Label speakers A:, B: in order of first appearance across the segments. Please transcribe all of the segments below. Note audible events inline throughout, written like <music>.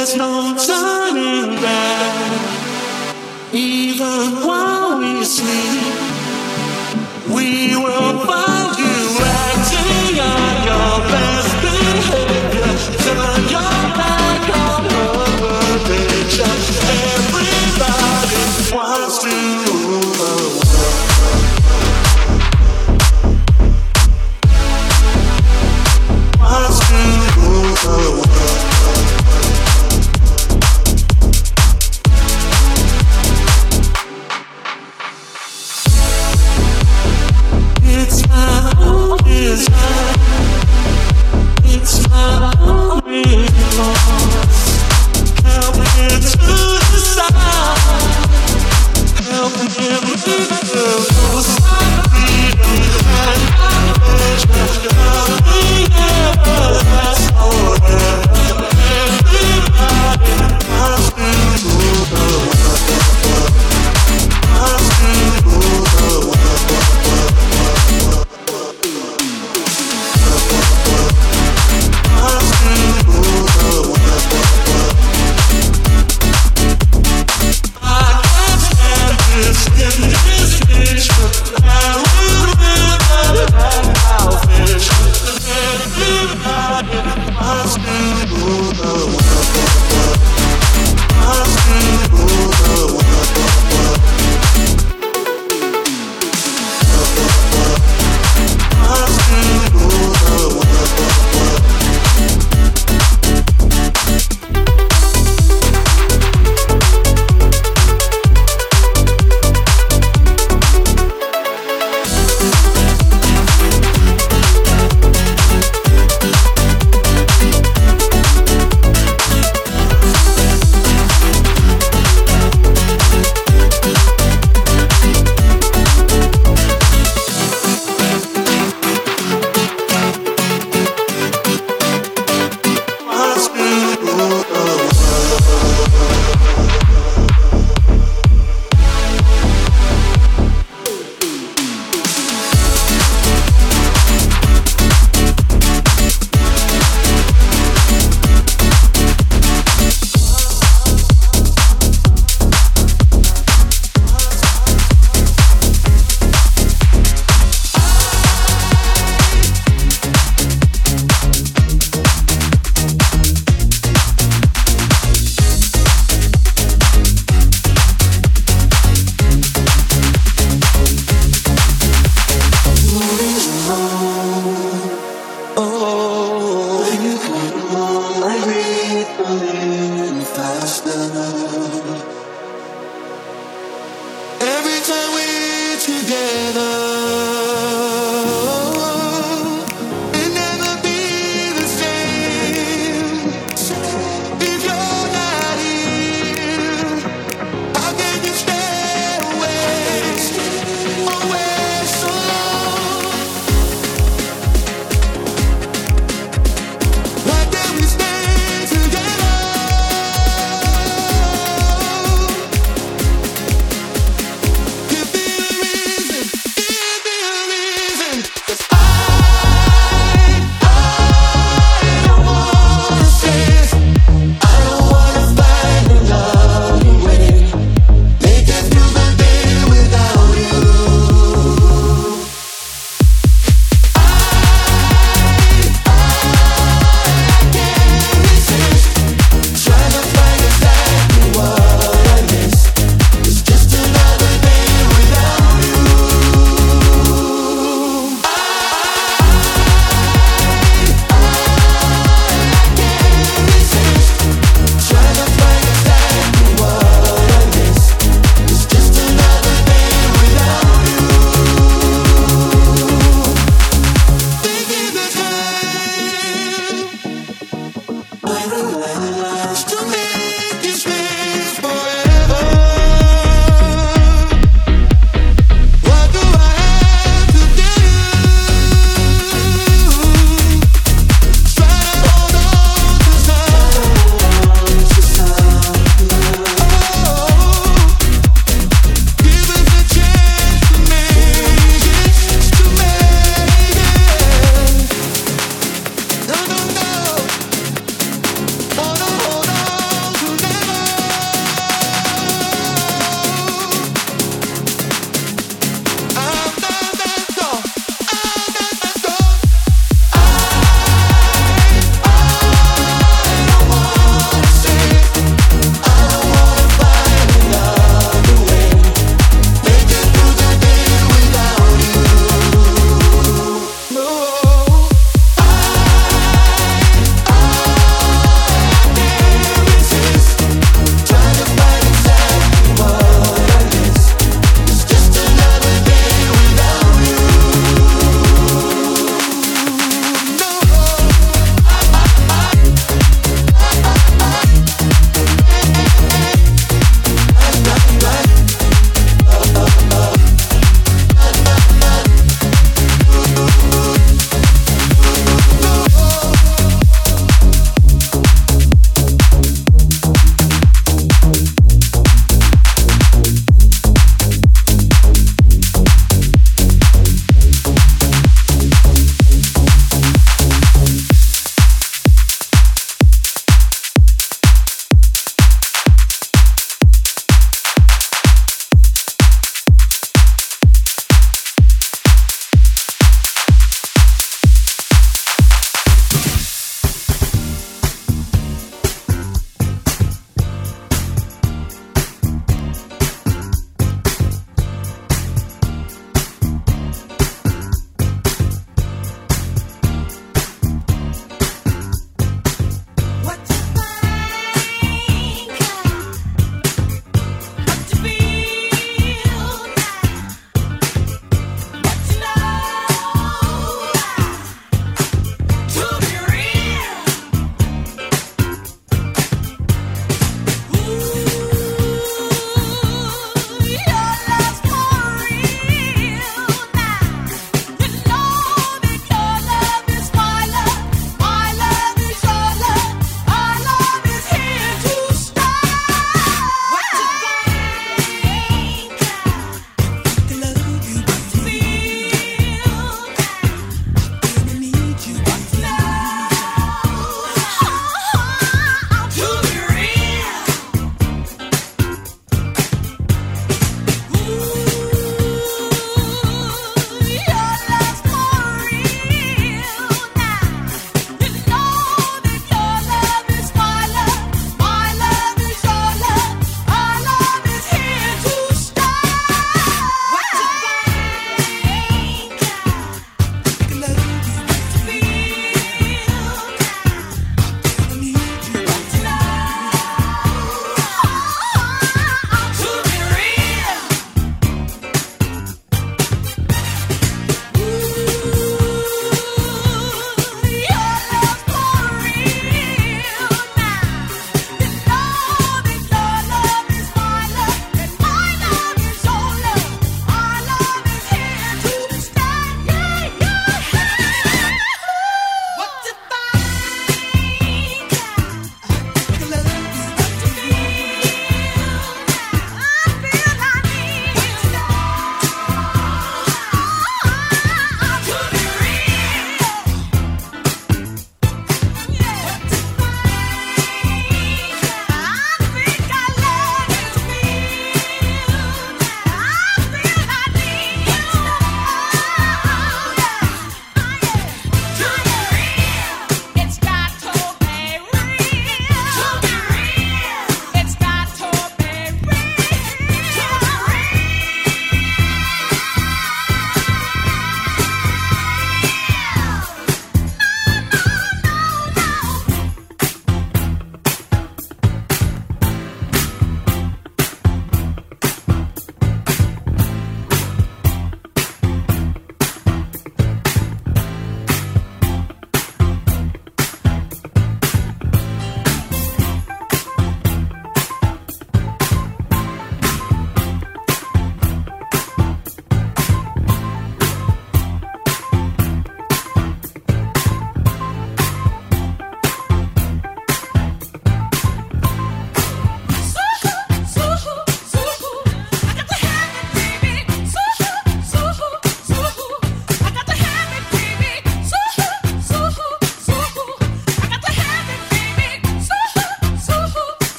A: There's no turning back, even while we sleep.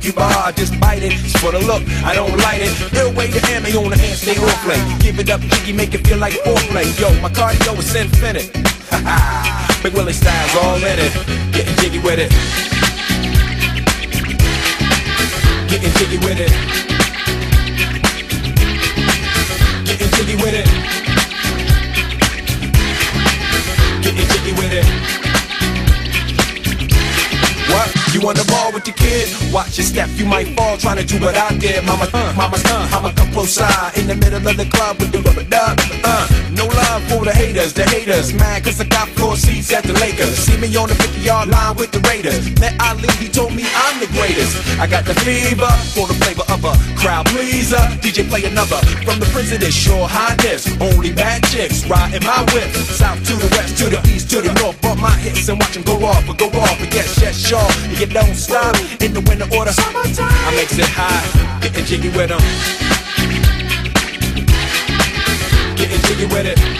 A: Cuba. I just bite it, it's for the look, I don't light it. Ill way to me on the hand, stay on play. Give it up, jiggy, make it feel like foreplay. Yo, my cardio is infinite. Ha <laughs> ha, Big Willie style's all in it. Getting jiggy with it. Getting jiggy with it. With the kid? Watch your step, you might fall trying to do what I did. Mama, uh, mama, uh, I'ma come close side in the middle of the club with the rubber duck. Uh, no love for the haters, the haters. Mad cause I got seats at the Lakers. See me on the 50 yard line with the Raiders. Met Ali, he told me I'm the greatest. I got the fever for the flavor of a crowd pleaser. DJ play another from the president, sure highness. Only bad chicks riding my whip. South to the west, to the east, to the north. Bump my hits and watch them go off, but go off. But yes, yes, sure. You don't stop in the winter order. I makes it high, getting jiggy with them. Getting jiggy with it.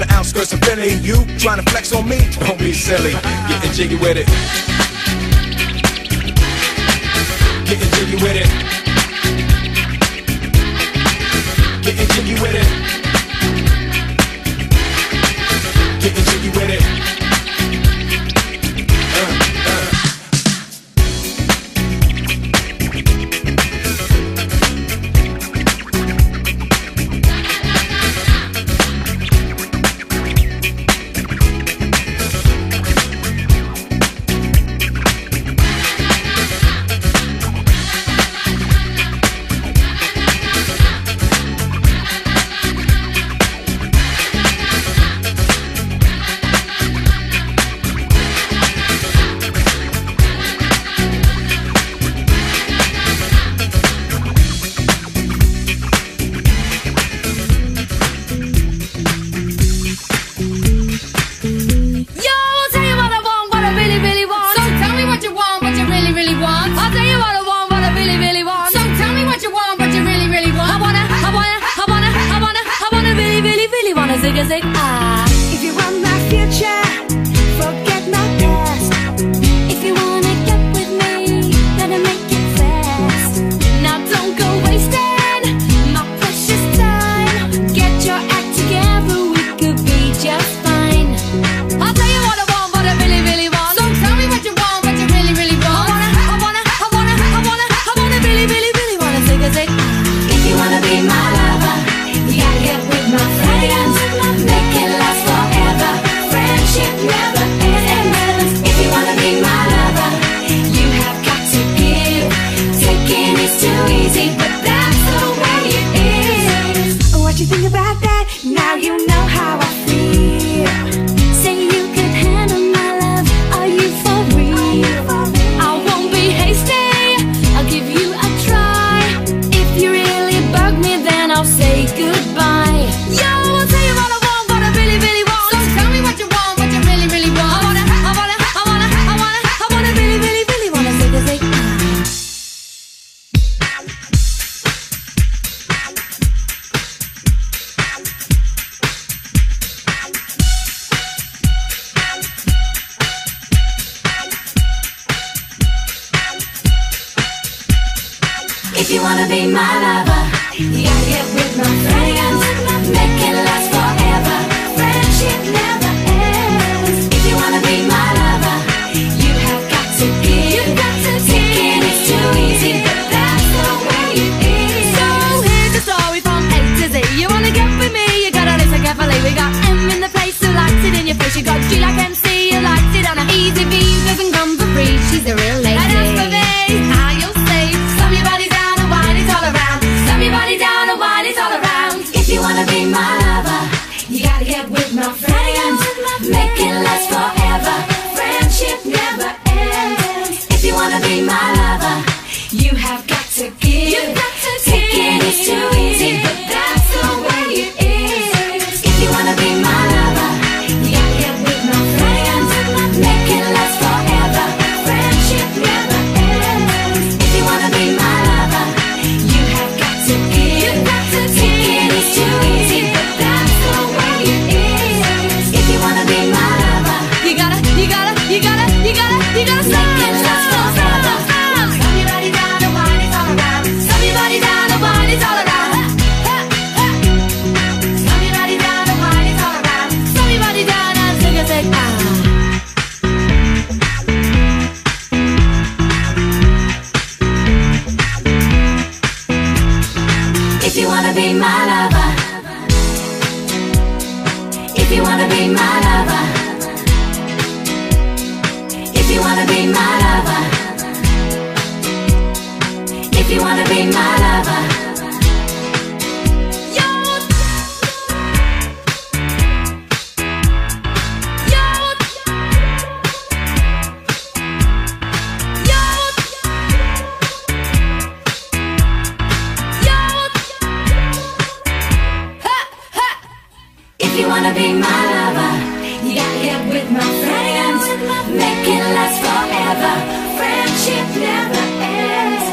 A: the outskirts of Philly. You trying to flex on me? Don't be silly. Getting jiggy with it. Getting jiggy with it. Getting jiggy with it. Getting jiggy with it.
B: you wanna be
C: my lover, you gotta get with my friends. Make it last forever. Friendship never ends.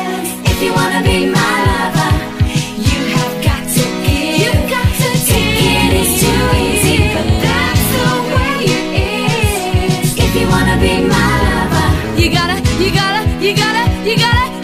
C: If you wanna be my lover, you have got to give. You got to Taking It is too easy, but that's the way it is. If you wanna be my lover,
B: you gotta, you gotta, you gotta, you gotta.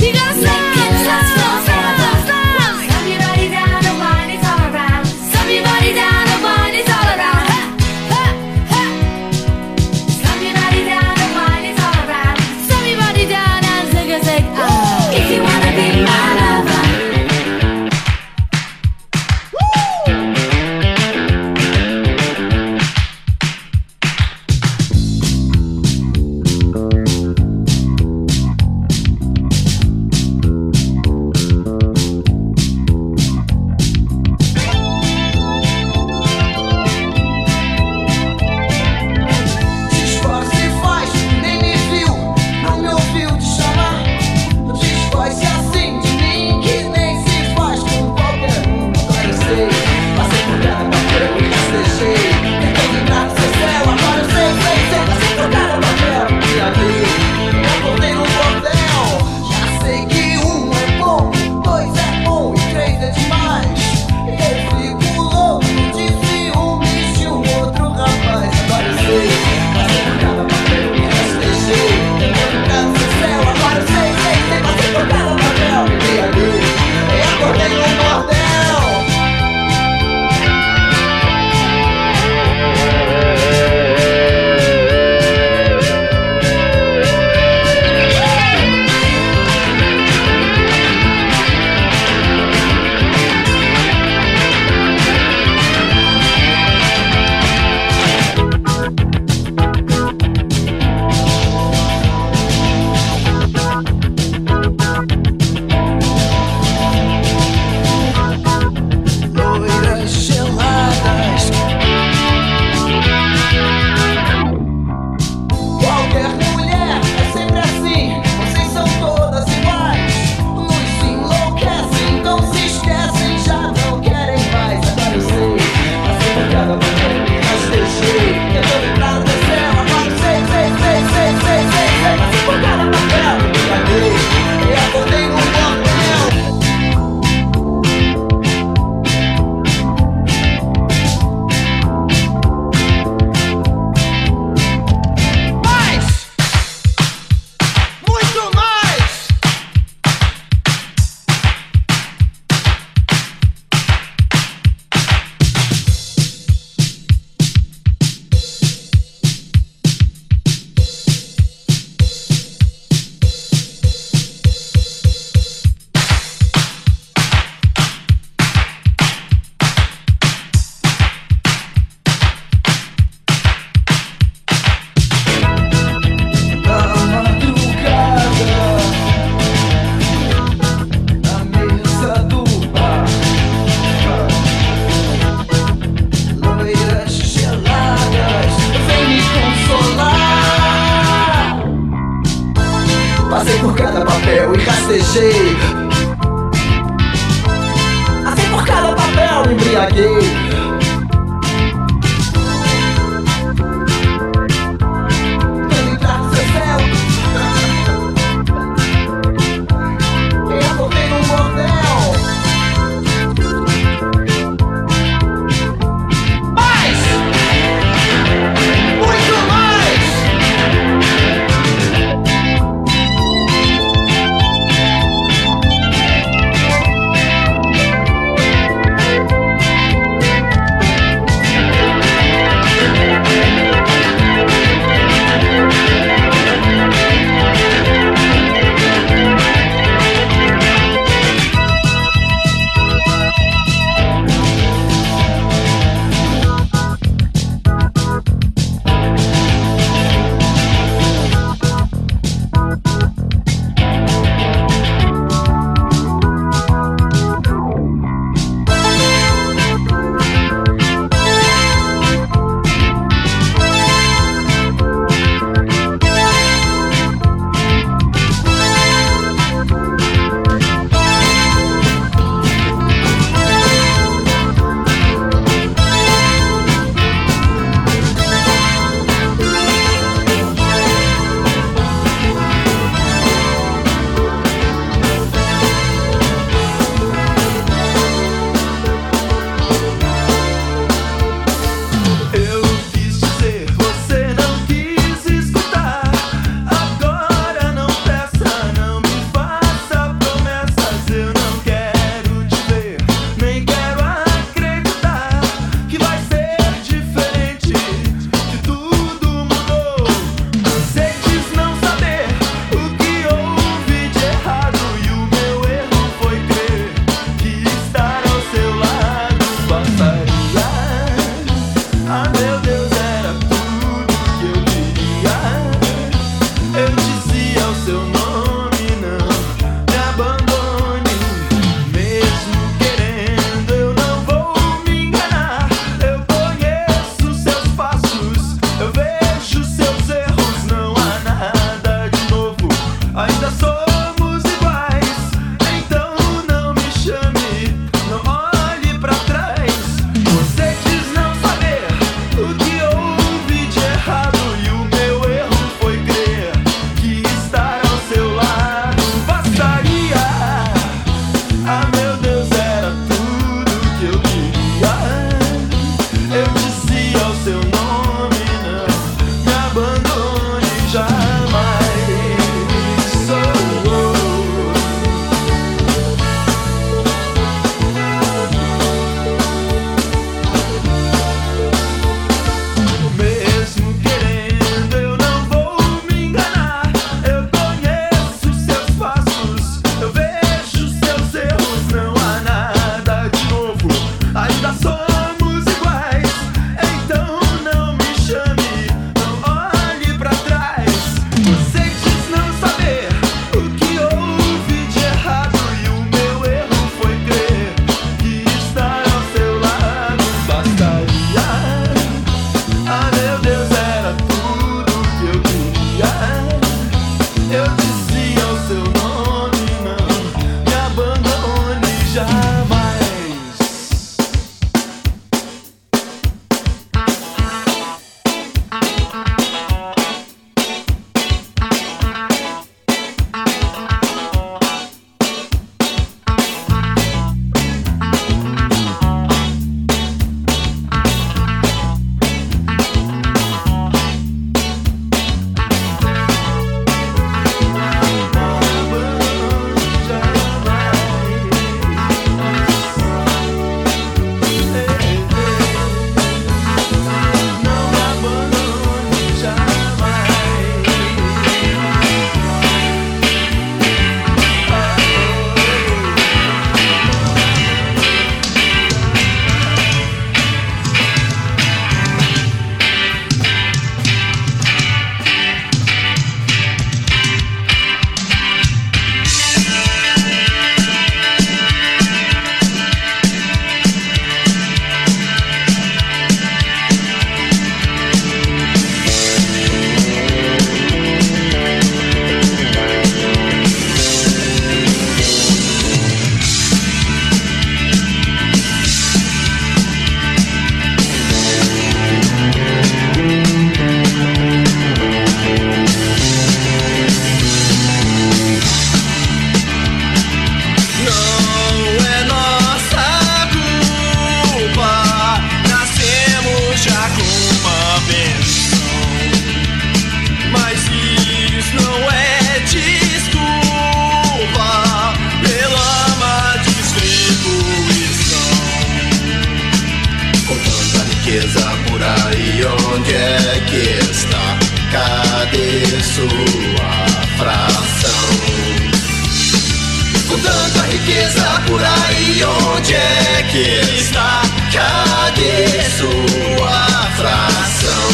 D: riqueza por aí onde é que está? Cadê sua fração?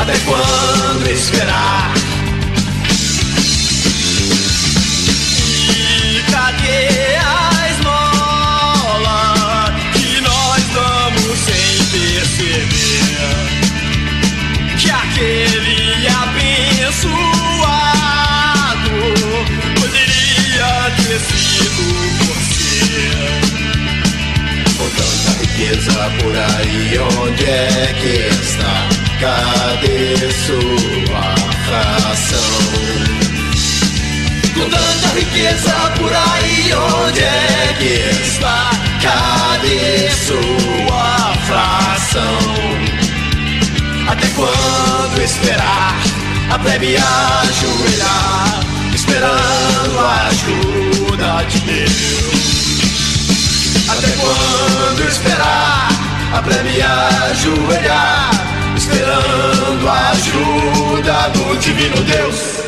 D: Até quando esperar? coisa por aí, onde é que está? Cadê sua fração? Com tanta riqueza por aí, onde é que está? Cadê sua fração? Até quando esperar a plebe ajoelhar, esperando a ajuda de Deus? Quando esperar, aprende a ajoelhar, esperando a ajuda do divino Deus.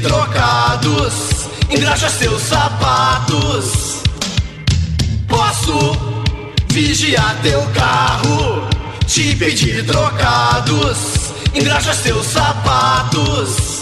D: trocados. Engraxa seus sapatos. Posso vigiar teu carro, te pedir trocados. Engraxa seus sapatos.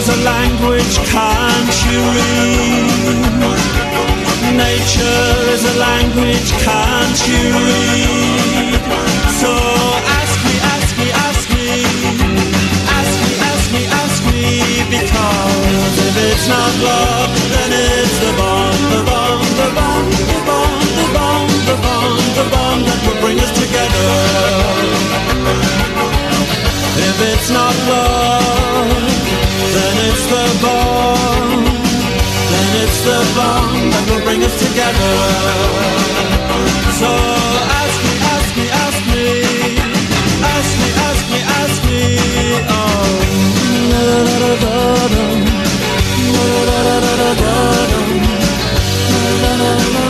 E: is a language can't you read? Nature is a language can't you read? So ask me, ask me, ask me, ask me, ask me, ask me, because if it's not love, then it's the bond, the bond, the bond, the bond, the bond, the bond, the bond that will bring us together. If it's not love. Then it's the bomb. Then it's the bomb that will bring us together. So ask me, ask me, ask me, ask me, ask me, ask me. Oh, da da da da da, da da da da da da, da da da da.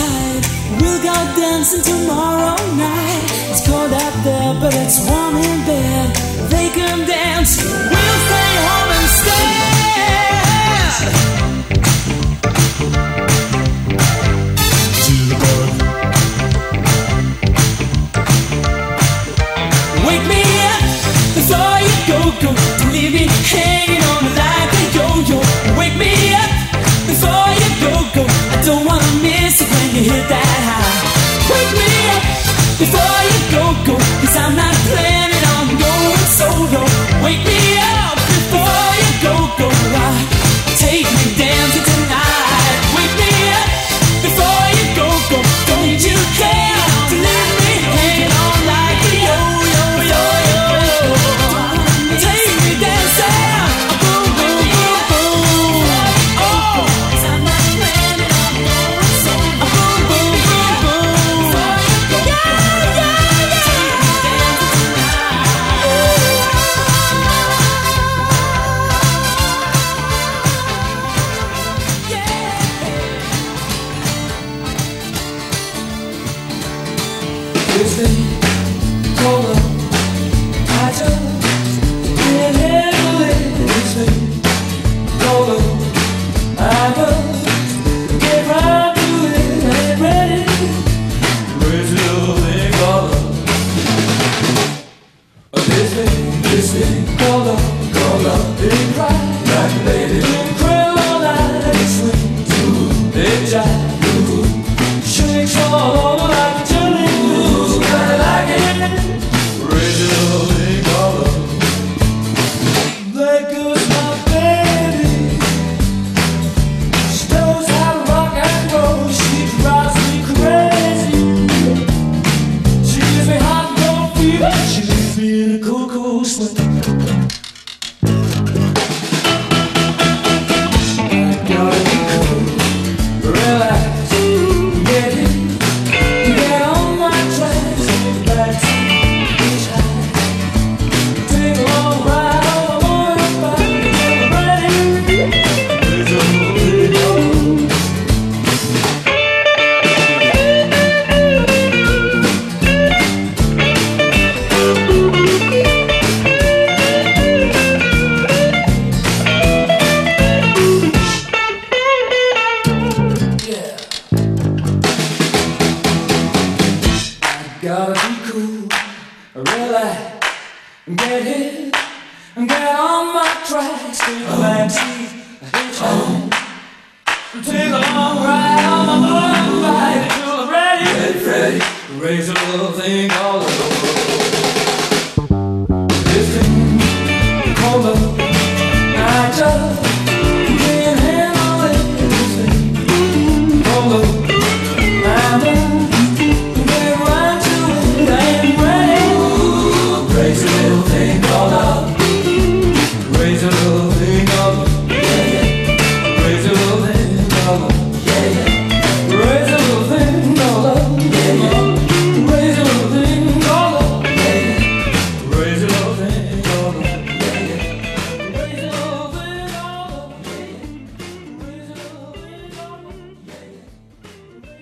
F: tide. We'll go dancing tomorrow night. It's cold out there, but it's warm in bed. They can た